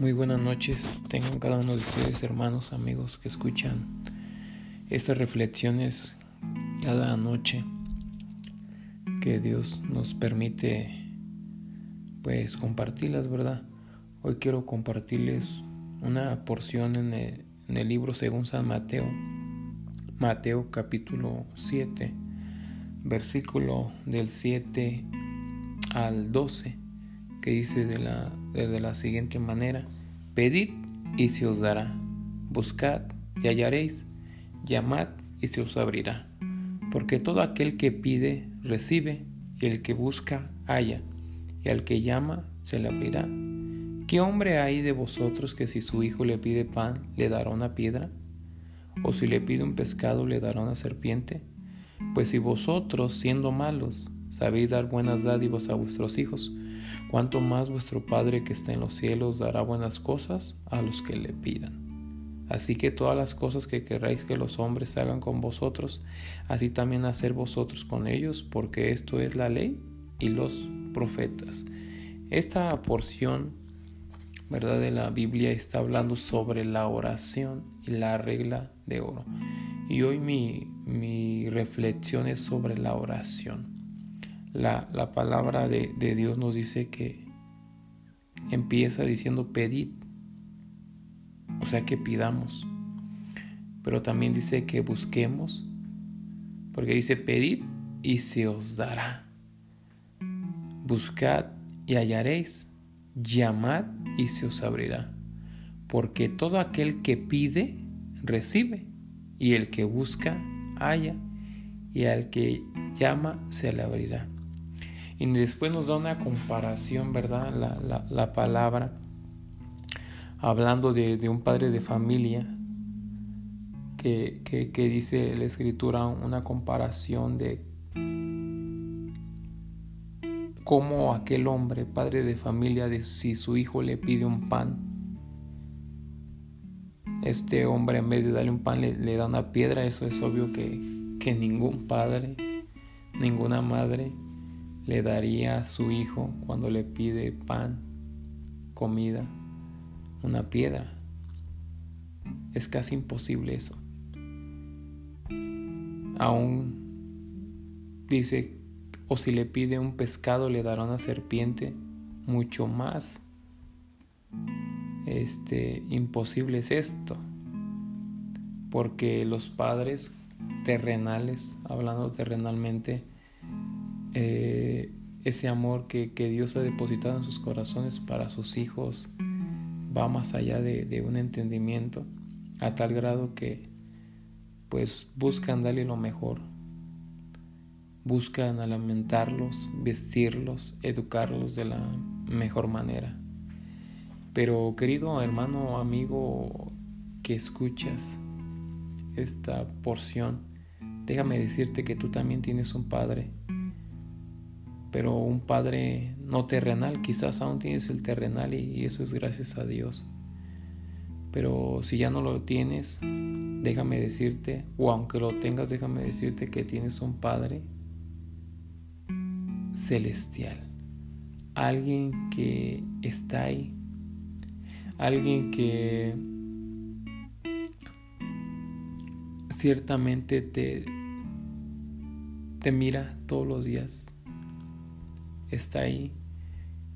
Muy buenas noches, tengan cada uno de ustedes hermanos, amigos que escuchan estas reflexiones cada noche que Dios nos permite pues compartirlas, ¿verdad? Hoy quiero compartirles una porción en el, en el libro según San Mateo, Mateo capítulo 7, versículo del 7 al 12 que dice de la, de la siguiente manera, pedid y se os dará, buscad y hallaréis, llamad y se os abrirá, porque todo aquel que pide, recibe, y el que busca, halla, y al que llama, se le abrirá. ¿Qué hombre hay de vosotros que si su hijo le pide pan, le dará una piedra? ¿O si le pide un pescado, le dará una serpiente? Pues si vosotros, siendo malos, sabéis dar buenas dádivas a vuestros hijos, cuanto más vuestro Padre que está en los cielos dará buenas cosas a los que le pidan. Así que todas las cosas que queráis que los hombres hagan con vosotros, así también hacer vosotros con ellos, porque esto es la ley y los profetas. Esta porción, ¿verdad? De la Biblia está hablando sobre la oración y la regla de oro. Y hoy mi, mi reflexión es sobre la oración la, palabra de, de, Dios nos dice que empieza diciendo pedid, o sea que pidamos, pero también dice que busquemos, porque dice pedid y se os dará, buscad y hallaréis, llamad y se os abrirá, porque todo aquel que pide, recibe, y el que busca, halla, y al que llama, se le abrirá. Y después nos da una comparación, ¿verdad? La, palabra, hablando de, un padre de familia, que, que, dice la escritura una comparación de cómo aquel hombre, padre de familia, de si su hijo le pide un pan, este hombre en vez de darle un pan le, da una piedra, eso es obvio que, que ningún padre, ninguna madre le daría a su hijo cuando le pide pan, comida, una piedra. Es casi imposible eso. Aún dice, o si le pide un pescado le dará una serpiente, mucho más este imposible es esto. Porque los padres terrenales, hablando terrenalmente, eh, ese amor que, Dios ha depositado en sus corazones para sus hijos va más allá de, un entendimiento, a tal grado que pues buscan darle lo mejor, buscan alimentarlos, vestirlos, educarlos de la mejor manera. Pero querido hermano, amigo que escuchas esta porción, déjame decirte que tú también tienes un Padre pero un Padre no terrenal, quizás aún tienes el terrenal y, eso es gracias a Dios. Pero si ya no lo tienes, déjame decirte, o aunque lo tengas, déjame decirte que tienes un Padre celestial. Alguien que está ahí. Alguien que ciertamente te, te mira todos los días está ahí.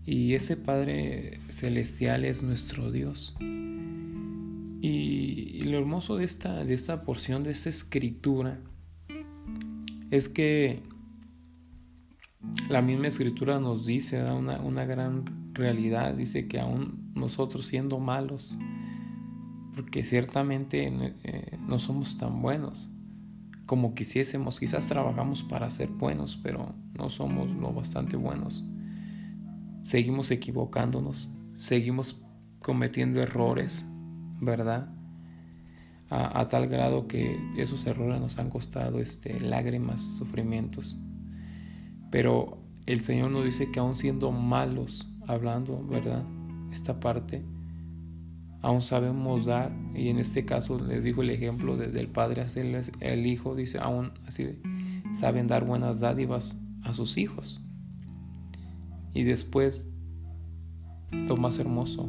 Y ese Padre Celestial es nuestro Dios. Y, lo hermoso de esta, de esta porción, de esta escritura, es que la misma escritura nos dice, da una, una gran realidad, dice que aún nosotros siendo malos, porque ciertamente eh, no somos tan buenos, como quisiésemos. Quizás trabajamos para ser buenos, pero no somos lo bastante buenos. Seguimos equivocándonos, seguimos cometiendo errores, ¿verdad? A, tal grado que esos errores nos han costado este, lágrimas, sufrimientos. Pero el Señor nos dice que aún siendo malos, hablando, ¿verdad? Esta parte, aún sabemos dar, y en este caso les dijo el ejemplo del padre hacerles el hijo, dice, aún así saben dar buenas dádivas a sus hijos. Y después, lo más hermoso,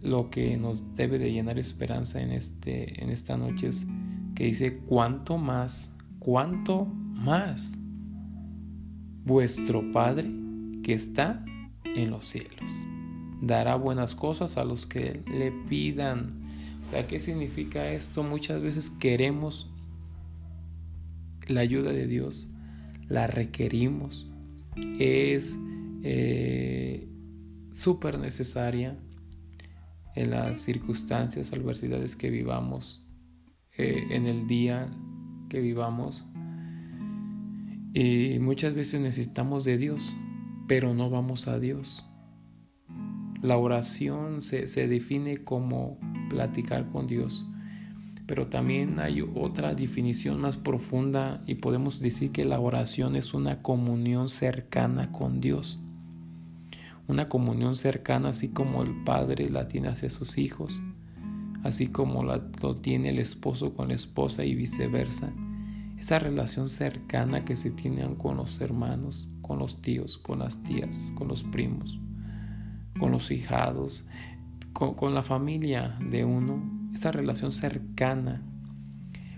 lo que nos debe de llenar esperanza en, este, en esta noche es que dice, cuánto más, cuánto más vuestro Padre que está en los cielos dará buenas cosas a los que le pidan. ¿qué significa esto? Muchas veces queremos la ayuda de Dios, la requerimos, es eh, súper necesaria en las circunstancias, adversidades que vivamos, eh, en el día que vivamos. Y muchas veces necesitamos de Dios, pero no vamos a Dios. La oración se, define como platicar con Dios, pero también hay otra definición más profunda y podemos decir que la oración es una comunión cercana con Dios. Una comunión cercana así como el padre la tiene hacia sus hijos, así como la, lo tiene el esposo con la esposa y viceversa. Esa relación cercana que se tiene con los hermanos, con los tíos, con las tías, con los primos, con los hijados, con, la familia de uno, esa relación cercana.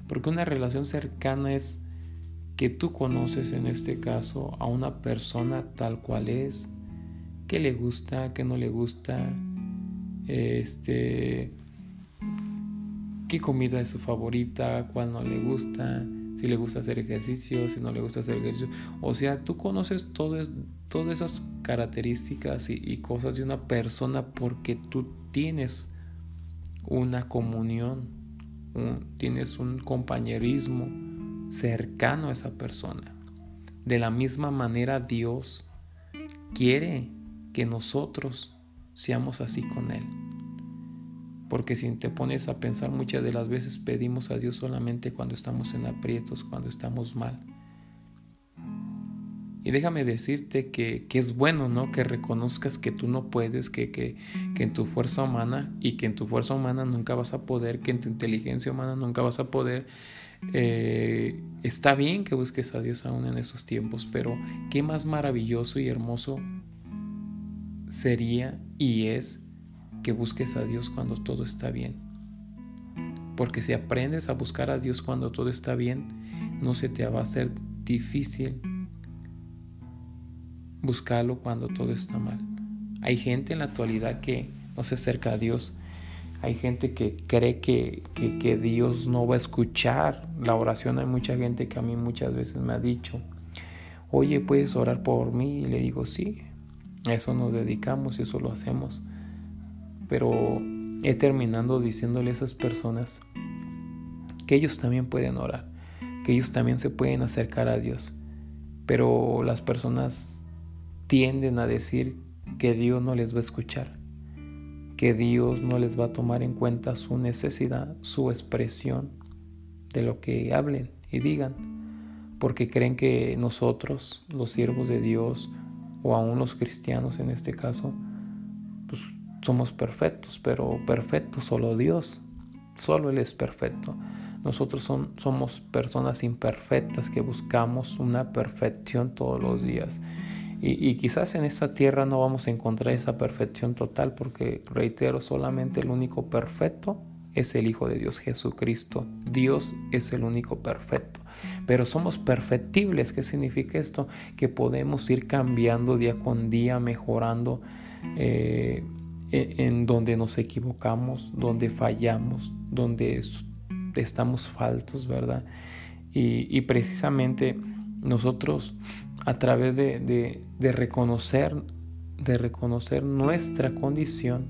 Porque una relación cercana es que tú conoces en este caso a una persona tal cual es, que le gusta, que no le gusta, este, qué comida es su favorita, cuál no le gusta, si le gusta hacer ejercicio, si no le gusta hacer ejercicio. O sea, tú conoces todas esas características y, cosas de una persona porque tú tienes una comunión, tienes un compañerismo cercano a esa persona. De la misma manera Dios quiere que nosotros seamos así con Él. Porque si te pones a pensar, muchas de las veces pedimos a Dios solamente cuando estamos en aprietos, cuando estamos mal. Y déjame decirte que, es bueno, ¿no? Que reconozcas que tú no puedes, que, que, en tu fuerza humana y que en tu fuerza humana nunca vas a poder, que en tu inteligencia humana nunca vas a poder. Eh, está bien que busques a Dios aún en esos tiempos, pero qué más maravilloso y hermoso sería y es que busques a Dios cuando todo está bien. Porque si aprendes a buscar a Dios cuando todo está bien, no se te va a hacer difícil buscarlo cuando todo está mal. Hay gente en la actualidad que no se acerca a Dios. Hay gente que cree que, que, Dios no va a escuchar la oración. Hay mucha gente que a mí muchas veces me ha dicho, oye, ¿puedes orar por mí? Y le digo, sí, a eso nos dedicamos y eso lo hacemos. Pero he terminado diciéndole a esas personas que ellos también pueden orar, que ellos también se pueden acercar a Dios. Pero las personas tienden a decir que Dios no les va a escuchar, que Dios no les va a tomar en cuenta su necesidad, su expresión de lo que hablen y digan, porque creen que nosotros, los siervos de Dios, o aún los cristianos en este caso, somos perfectos, pero perfecto solo Dios, solo Él es perfecto. Nosotros son, somos personas imperfectas que buscamos una perfección todos los días. Y, quizás en esta tierra no vamos a encontrar esa perfección total porque, reitero, solamente el único perfecto es el Hijo de Dios, Jesucristo. Dios es el único perfecto. Pero somos perfectibles. ¿Qué significa esto? Que podemos ir cambiando día con día, mejorando. Eh, en donde nos equivocamos, donde fallamos, donde estamos faltos, ¿verdad? Y, precisamente nosotros a través de, reconocer, de reconocer nuestra condición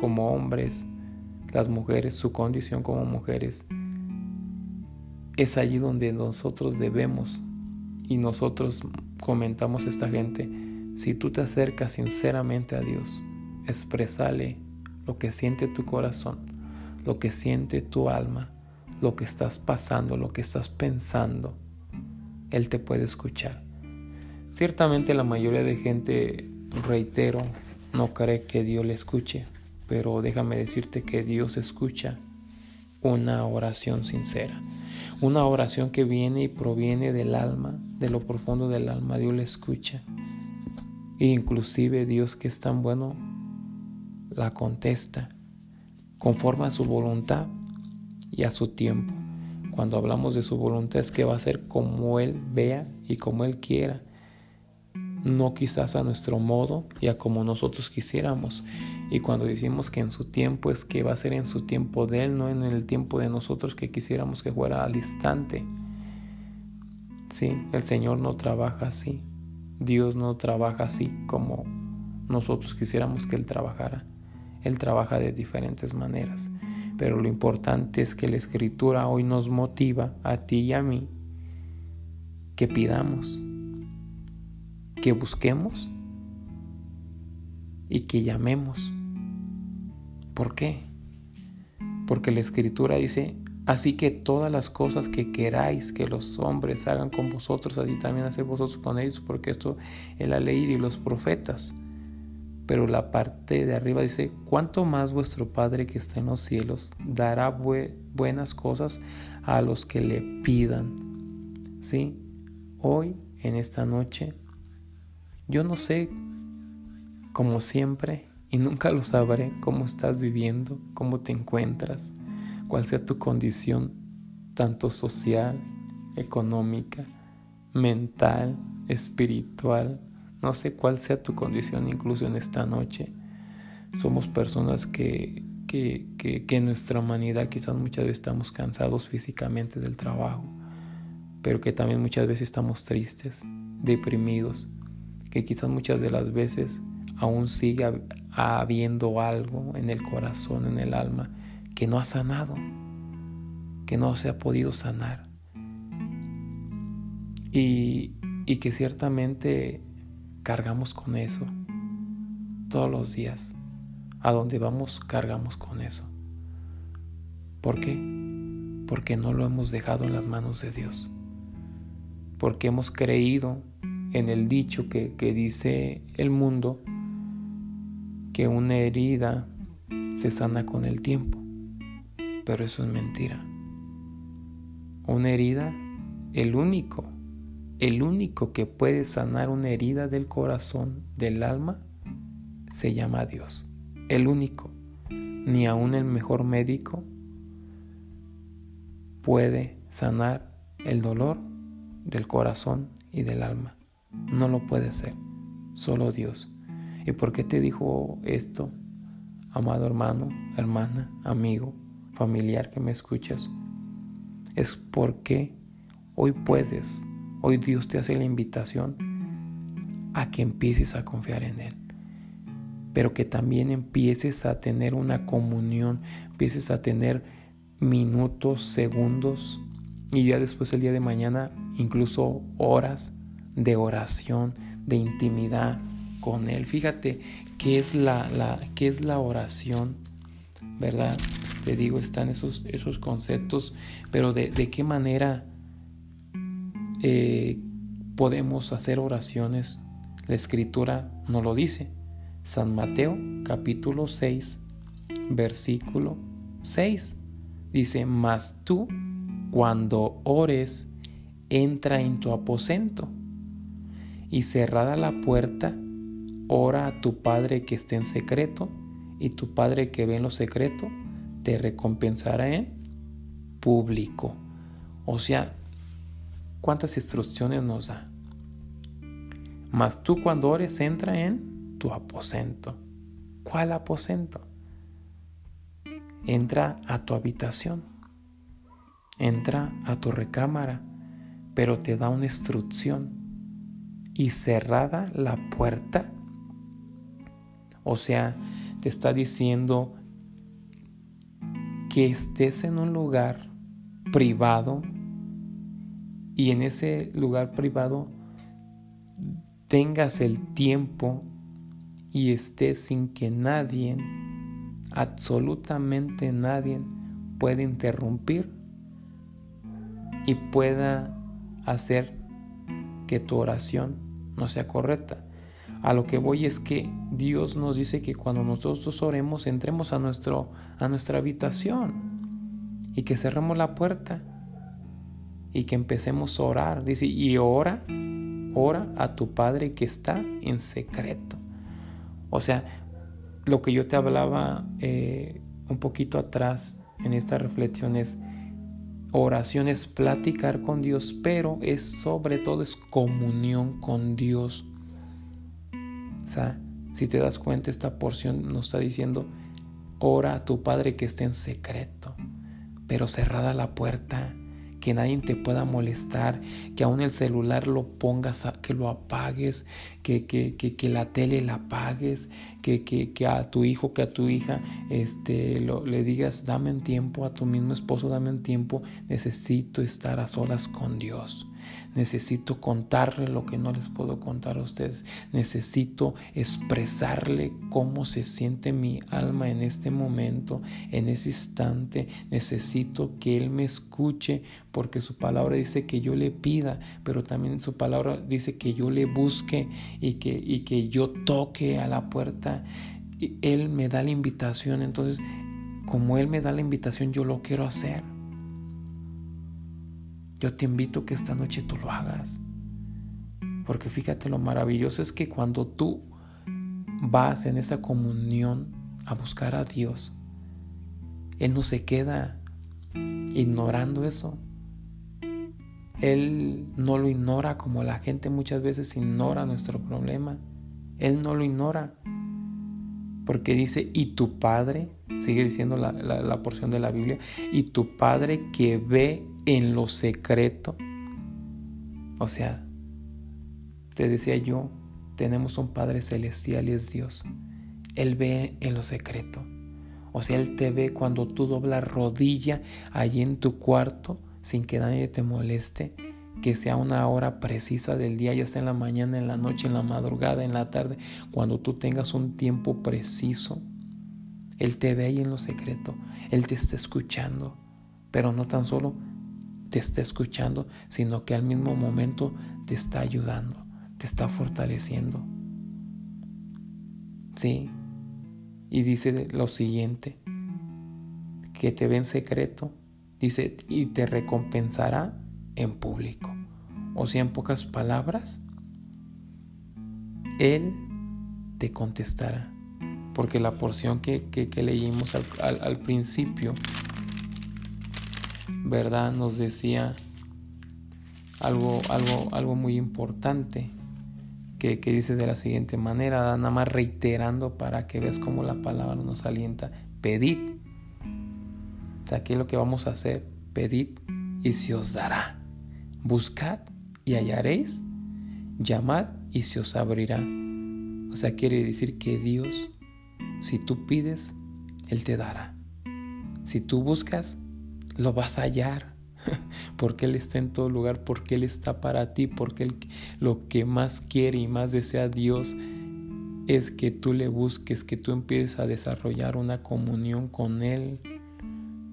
como hombres, las mujeres, su condición como mujeres, es allí donde nosotros debemos y nosotros comentamos a esta gente, si tú te acercas sinceramente a Dios, expresale lo que siente tu corazón, lo que siente tu alma, lo que estás pasando, lo que estás pensando. Él te puede escuchar. Ciertamente la mayoría de gente, reitero, no cree que Dios le escuche, pero déjame decirte que Dios escucha una oración sincera. Una oración que viene y proviene del alma, de lo profundo del alma, Dios le escucha. E inclusive Dios que es tan bueno, la contesta conforme a su voluntad y a su tiempo. Cuando hablamos de su voluntad es que va a ser como Él vea y como Él quiera, no quizás a nuestro modo y a como nosotros quisiéramos. Y cuando decimos que en su tiempo es que va a ser en su tiempo de Él, no en el tiempo de nosotros que quisiéramos que fuera al instante. Sí, el Señor no trabaja así. Dios no trabaja así como nosotros quisiéramos que Él trabajara. Él trabaja de diferentes maneras. Pero lo importante es que la escritura hoy nos motiva a ti y a mí que pidamos, que busquemos y que llamemos. ¿Por qué? Porque la escritura dice, así que todas las cosas que queráis que los hombres hagan con vosotros, así también hacer vosotros con ellos, porque esto es la ley y los profetas. Pero la parte de arriba dice, ¿cuánto más vuestro Padre que está en los cielos dará buenas cosas a los que le pidan? ¿Sí? Hoy, en esta noche, yo no sé, como siempre, y nunca lo sabré, cómo estás viviendo, cómo te encuentras, cuál sea tu condición, tanto social, económica, mental, espiritual, no sé cuál sea tu condición incluso en esta noche. Somos personas que, que, que, en nuestra humanidad quizás muchas veces estamos cansados físicamente del trabajo, pero que también muchas veces estamos tristes, deprimidos, que quizás muchas de las veces aún sigue habiendo algo en el corazón, en el alma, que no ha sanado, que no se ha podido sanar. Y, y que ciertamente cargamos con eso. Todos los días. A donde vamos cargamos con eso. ¿Por qué? Porque no lo hemos dejado en las manos de Dios. Porque hemos creído en el dicho que, que dice el mundo que una herida se sana con el tiempo. Pero eso es mentira. Una herida, el único el único que puede sanar una herida del corazón, del alma, se llama Dios. El único. Ni aun el mejor médico puede sanar el dolor del corazón y del alma. No lo puede hacer. Solo Dios. ¿Y por qué te dijo esto, amado hermano, hermana, amigo, familiar que me escuchas? Es porque hoy puedes Hoy Dios te hace la invitación a que empieces a confiar en Él, pero que también empieces a tener una comunión, empieces a tener minutos, segundos y ya después el día de mañana incluso horas de oración, de intimidad con Él. Fíjate qué es la, qué es la oración, ¿verdad? Te digo, están esos, esos conceptos, pero de, de qué manera eh, podemos hacer oraciones. La escritura nos lo dice. San Mateo capítulo 6, versículo 6. Dice, mas tú cuando ores, entra en tu aposento y cerrada la puerta, ora a tu Padre que esté en secreto y tu Padre que ve en lo secreto te recompensará en público. O sea, cuántas instrucciones nos da. Mas tú cuando ores entra en tu aposento. ¿Cuál aposento? Entra a tu habitación. Entra a tu recámara, pero te da una instrucción. Y cerrada la puerta, o sea, te está diciendo que estés en un lugar privado y en ese lugar privado tengas el tiempo y estés sin que nadie, absolutamente nadie, pueda interrumpir y pueda hacer que tu oración no sea correcta. A lo que voy es que Dios nos dice que cuando nosotros oremos entremos a, nuestro, a nuestra habitación y que cerremos la puerta y que empecemos a orar. Dice, y ora, ora a tu Padre que está en secreto. O sea, lo que yo te hablaba eh, un poquito atrás en esta reflexión es oración es platicar con Dios, pero es sobre todo es comunión con Dios. O sea, si te das cuenta, esta porción nos está diciendo, ora a tu Padre que esté en secreto, pero cerrada la puerta que nadie te pueda molestar, que aún el celular lo pongas, que lo apagues, que, que, que, la tele la apagues, que, que, a tu hijo, que a tu hija este, lo, le digas, dame un tiempo, a tu mismo esposo, dame un tiempo, necesito estar a solas con Dios. Necesito contarle lo que no les puedo contar a ustedes. Necesito expresarle cómo se siente mi alma en este momento, en ese instante. Necesito que Él me escuche porque su palabra dice que yo le pida, pero también su palabra dice que yo le busque y que, y que yo toque a la puerta. Él me da la invitación. Entonces, como Él me da la invitación, yo lo quiero hacer. Yo te invito que esta noche tú lo hagas. Porque fíjate lo maravilloso es que cuando tú vas en esa comunión a buscar a Dios, Él no se queda ignorando eso. Él no lo ignora como la gente muchas veces ignora nuestro problema. Él no lo ignora. Porque dice, y tu Padre, sigue diciendo la, la porción de la Biblia, y tu Padre que ve en lo secreto. O sea, te decía yo, tenemos un Padre celestial y es Dios. Él ve en lo secreto. O sea, Él te ve cuando tú doblas rodilla allí en tu cuarto sin que nadie te moleste, que sea una hora precisa del día, ya sea en la mañana, en la noche, en la madrugada, en la tarde, cuando tú tengas un tiempo preciso. Él te ve ahí en lo secreto, Él te está escuchando, pero no tan solo te está escuchando, sino que al mismo momento te está ayudando, te está fortaleciendo. Sí. Y dice lo siguiente, que te ve en secreto, dice, y te recompensará en público. O sea, en pocas palabras, Él te contestará. Porque la porción que, leímos al principio ¿verdad? Nos decía algo, algo, algo muy importante que, dice de la siguiente manera, nada más reiterando para que veas cómo la palabra nos alienta. Pedid. O sea, ¿qué es lo que vamos a hacer? Pedid y se os dará. Buscad y hallaréis. Llamad y se os abrirá. O sea, quiere decir que Dios, si tú pides, Él te dará. Si tú buscas, lo vas a hallar. Porque Él está en todo lugar, porque Él está para ti, porque él, lo que más quiere y más desea Dios es que tú le busques, que tú empieces a desarrollar una comunión con Él,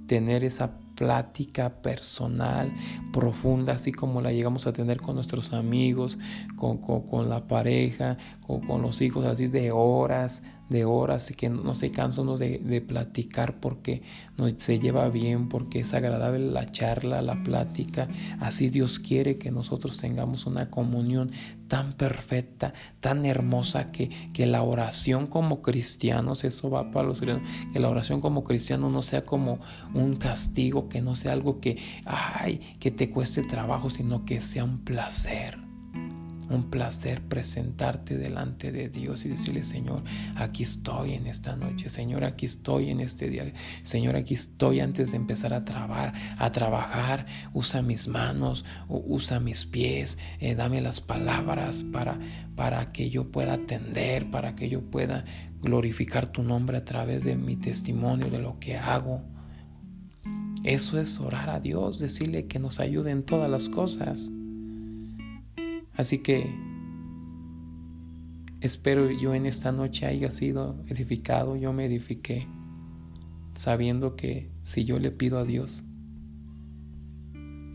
tener esa plática personal, profunda, así como la llegamos a tener con nuestros amigos, con, con, la pareja, con, con los hijos, así de horas, de horas y que no se cansa uno de, platicar porque no, se lleva bien, porque es agradable la charla, la plática. Así Dios quiere que nosotros tengamos una comunión tan perfecta, tan hermosa que, que la oración como cristianos, eso va para los cristianos, que la oración como cristiano no sea como un castigo, que no sea algo que, ay, que te cueste trabajo, sino que sea un placer un placer presentarte delante de Dios y decirle, Señor, aquí estoy en esta noche, Señor, aquí estoy en este día, Señor, aquí estoy antes de empezar a trabajar, a trabajar, usa mis manos, usa mis pies, eh, dame las palabras para, para que yo pueda atender, para que yo pueda glorificar tu nombre a través de mi testimonio, de lo que hago. Eso es orar a Dios, decirle que nos ayude en todas las cosas. Así que espero yo en esta noche haya sido edificado, yo me edifiqué, sabiendo que si yo le pido a Dios,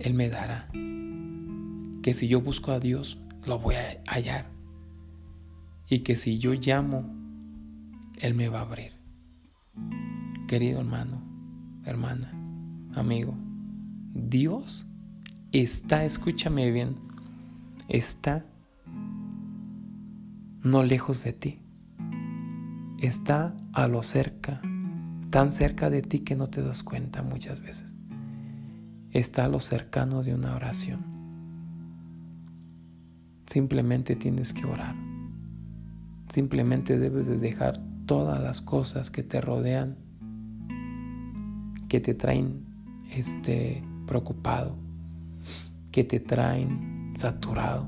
Él me dará. Que si yo busco a Dios, lo voy a hallar. Y que si yo llamo, Él me va a abrir. Querido hermano, hermana, amigo, Dios está, escúchame bien, está no lejos de ti. está a lo cerca, tan cerca de ti que no te das cuenta muchas veces. Está a lo cercano de una oración. Simplemente tienes que orar. Simplemente debes de dejar todas las cosas que te rodean, que te traen este preocupado, que te traen saturado,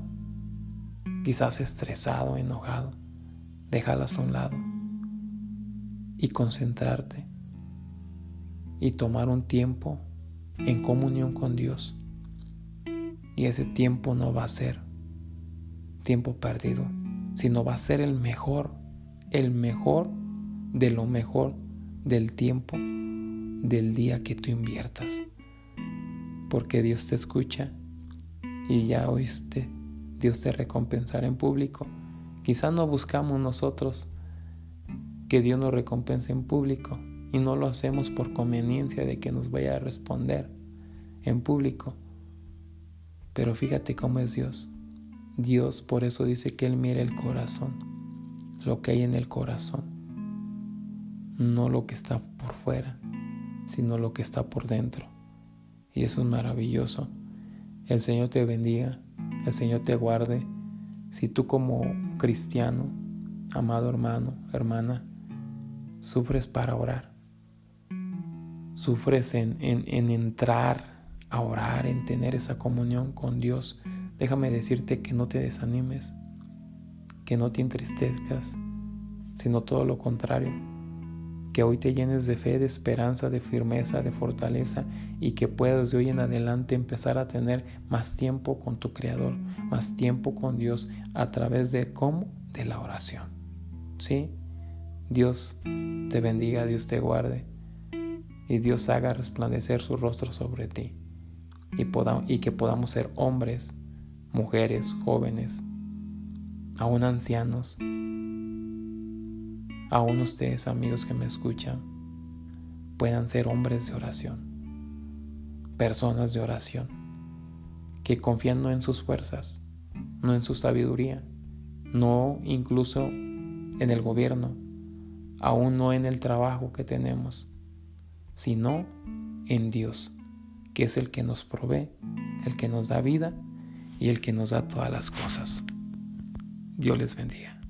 quizás estresado, enojado. Déjalas a un lado y concentrarte y tomar un tiempo en comunión con Dios. Y ese tiempo no va a ser tiempo perdido, sino va a ser el mejor, el mejor de lo mejor del tiempo del día que tú inviertas. Porque Dios te escucha y ya oíste, Dios te recompensará en público. Quizá no buscamos nosotros que Dios nos recompense en público y no lo hacemos por conveniencia de que nos vaya a responder en público. Pero fíjate cómo es Dios. Dios por eso dice que Él mira el corazón, lo que hay en el corazón, no lo que está por fuera, sino lo que está por dentro. Y eso es maravilloso. El Señor te bendiga, el Señor te guarde. Si tú como cristiano, amado hermano, hermana, sufres para orar. Sufres en, entrar a orar, en tener esa comunión con Dios. Déjame decirte que no te desanimes, que no te entristezcas, sino todo lo contrario. Que hoy te llenes de fe, de esperanza, de firmeza, de fortaleza y que puedas de hoy en adelante empezar a tener más tiempo con tu Creador, más tiempo con Dios a través de cómo? De la oración. ¿Sí? Dios te bendiga, Dios te guarde y Dios haga resplandecer su rostro sobre ti y, y que podamos ser hombres, mujeres, jóvenes, aún ancianos, aún ustedes amigos que me escuchan, puedan ser hombres de oración, personas de oración, que confían no en sus fuerzas, no en su sabiduría, no incluso en el gobierno, aún no en el trabajo que tenemos, sino en Dios, que es el que nos provee, el que nos da vida y el que nos da todas las cosas. Dios les bendiga.